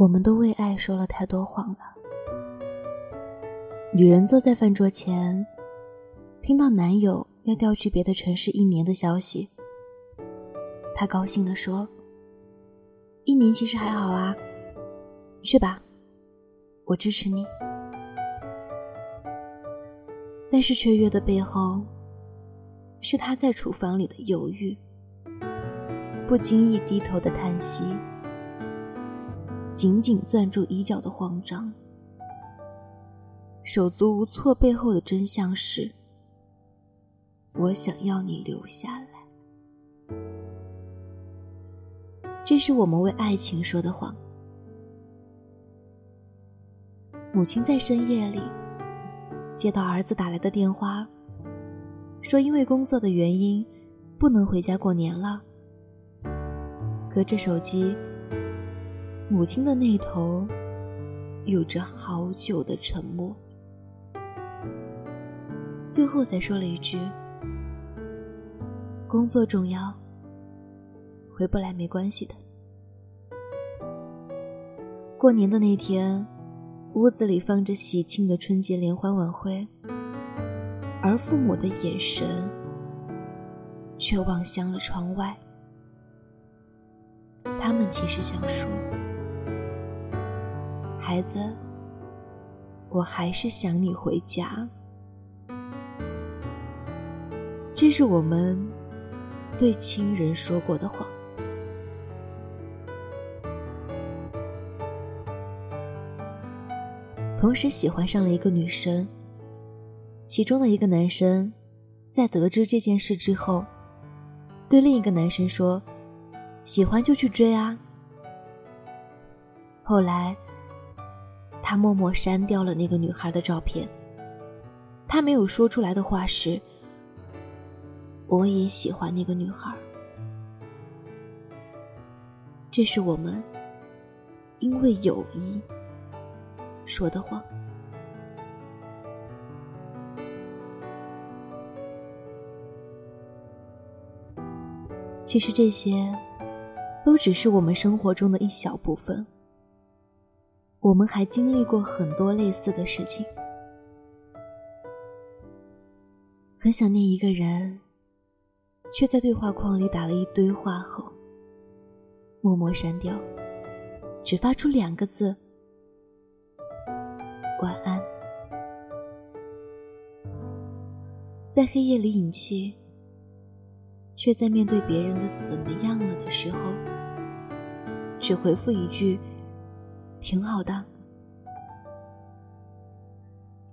我们都为爱说了太多谎了。女人坐在饭桌前，听到男友要调去别的城市一年的消息，她高兴地说：“一年其实还好啊，去吧，我支持你。”但是雀跃的背后，是她在厨房里的犹豫，不经意低头的叹息。紧紧攥住衣角的慌张，手足无措背后的真相是：我想要你留下来。这是我们为爱情说的谎。母亲在深夜里接到儿子打来的电话，说因为工作的原因不能回家过年了。隔着手机。母亲的那头，有着好久的沉默，最后才说了一句：“工作重要，回不来没关系的。”过年的那天，屋子里放着喜庆的春节联欢晚会，而父母的眼神却望向了窗外，他们其实想说。孩子，我还是想你回家。这是我们对亲人说过的话。同时喜欢上了一个女生，其中的一个男生，在得知这件事之后，对另一个男生说：“喜欢就去追啊。”后来。他默默删掉了那个女孩的照片。他没有说出来的话是：“我也喜欢那个女孩。”这是我们因为友谊说的话。其实这些，都只是我们生活中的一小部分。我们还经历过很多类似的事情，很想念一个人，却在对话框里打了一堆话后，默默删掉，只发出两个字：晚安。在黑夜里隐气，却在面对别人的怎么样了的时候，只回复一句。挺好的。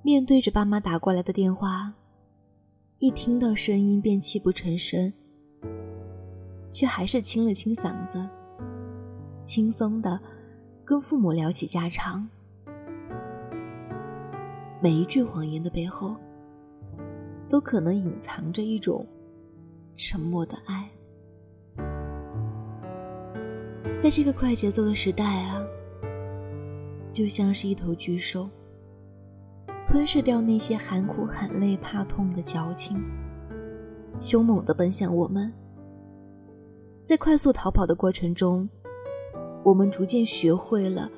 面对着爸妈打过来的电话，一听到声音便泣不成声，却还是清了清嗓子，轻松的跟父母聊起家常。每一句谎言的背后，都可能隐藏着一种沉默的爱。在这个快节奏的时代啊。就像是一头巨兽，吞噬掉那些喊苦喊累怕痛的矫情，凶猛的奔向我们。在快速逃跑的过程中，我们逐渐学会了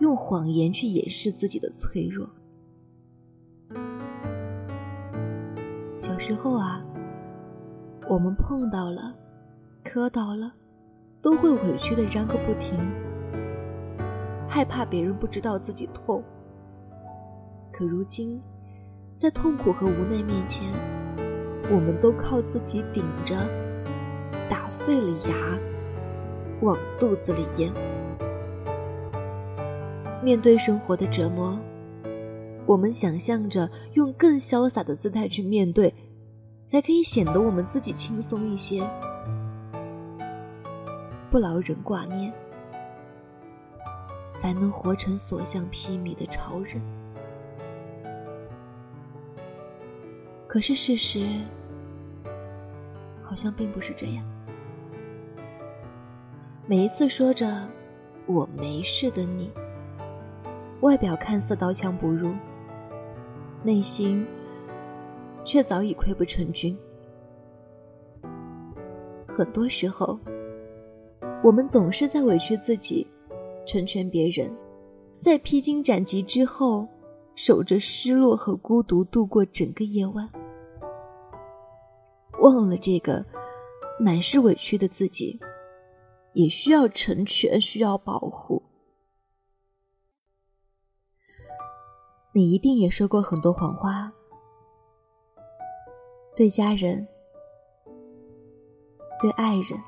用谎言去掩饰自己的脆弱。小时候啊，我们碰到了、磕到了，都会委屈的嚷个不停。害怕别人不知道自己痛，可如今，在痛苦和无奈面前，我们都靠自己顶着，打碎了牙，往肚子里咽。面对生活的折磨，我们想象着用更潇洒的姿态去面对，才可以显得我们自己轻松一些，不劳人挂念。才能活成所向披靡的超人。可是事实好像并不是这样。每一次说着“我没事”的你，外表看似刀枪不入，内心却早已溃不成军。很多时候，我们总是在委屈自己。成全别人，在披荆斩棘之后，守着失落和孤独度过整个夜晚，忘了这个满是委屈的自己，也需要成全，需要保护。你一定也说过很多谎话，对家人，对爱人，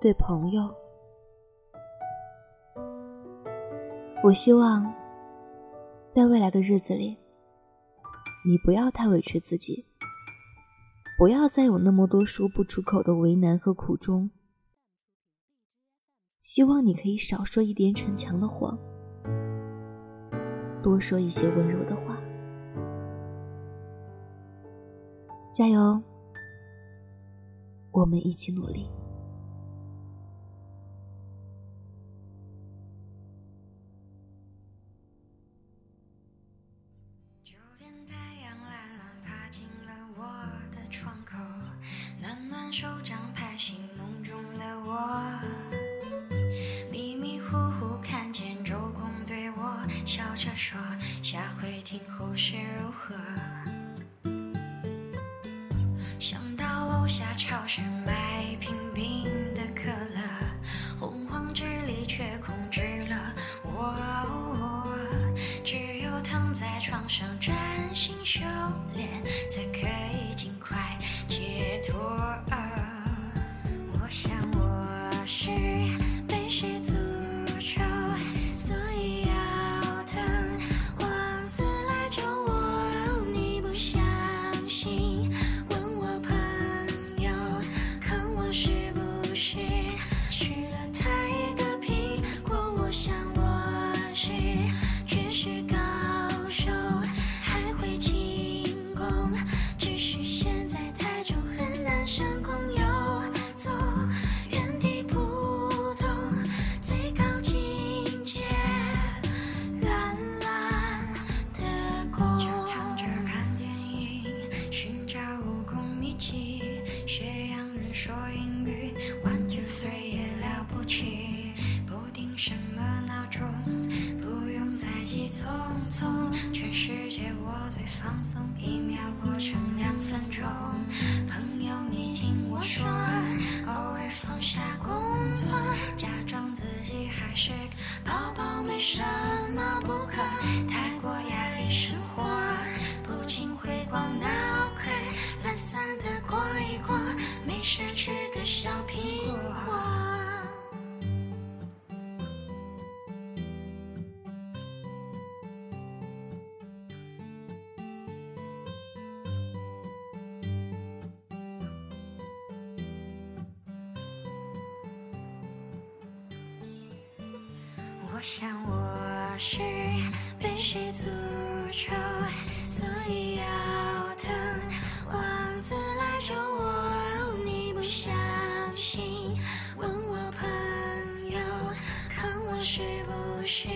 对朋友。我希望，在未来的日子里，你不要太委屈自己，不要再有那么多说不出口的为难和苦衷。希望你可以少说一点逞强的谎。多说一些温柔的话，加油！我们一起努力。听后事如何？想到楼下超市买瓶冰的可乐，洪荒之力却控制了我，只有躺在床上专心修炼，才可以尽快解脱。急匆匆，全世界我最放松一秒过成两分钟，朋友你听我说，偶尔放下工作，假装自己还是宝宝，没什么不可。太过压力生活，我想我是被谁诅咒，所以要等王子来救我。你不相信？问我朋友，看我是不是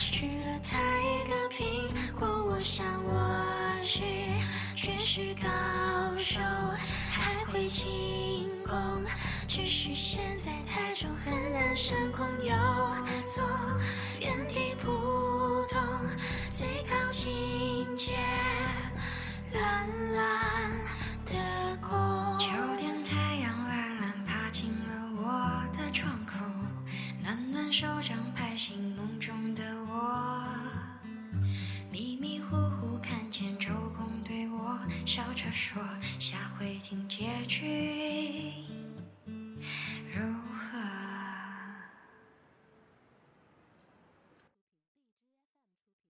吃了他一个苹果？我想我是绝世高手，还会轻功，只是现在太重，很难升空。有说，下回听结局。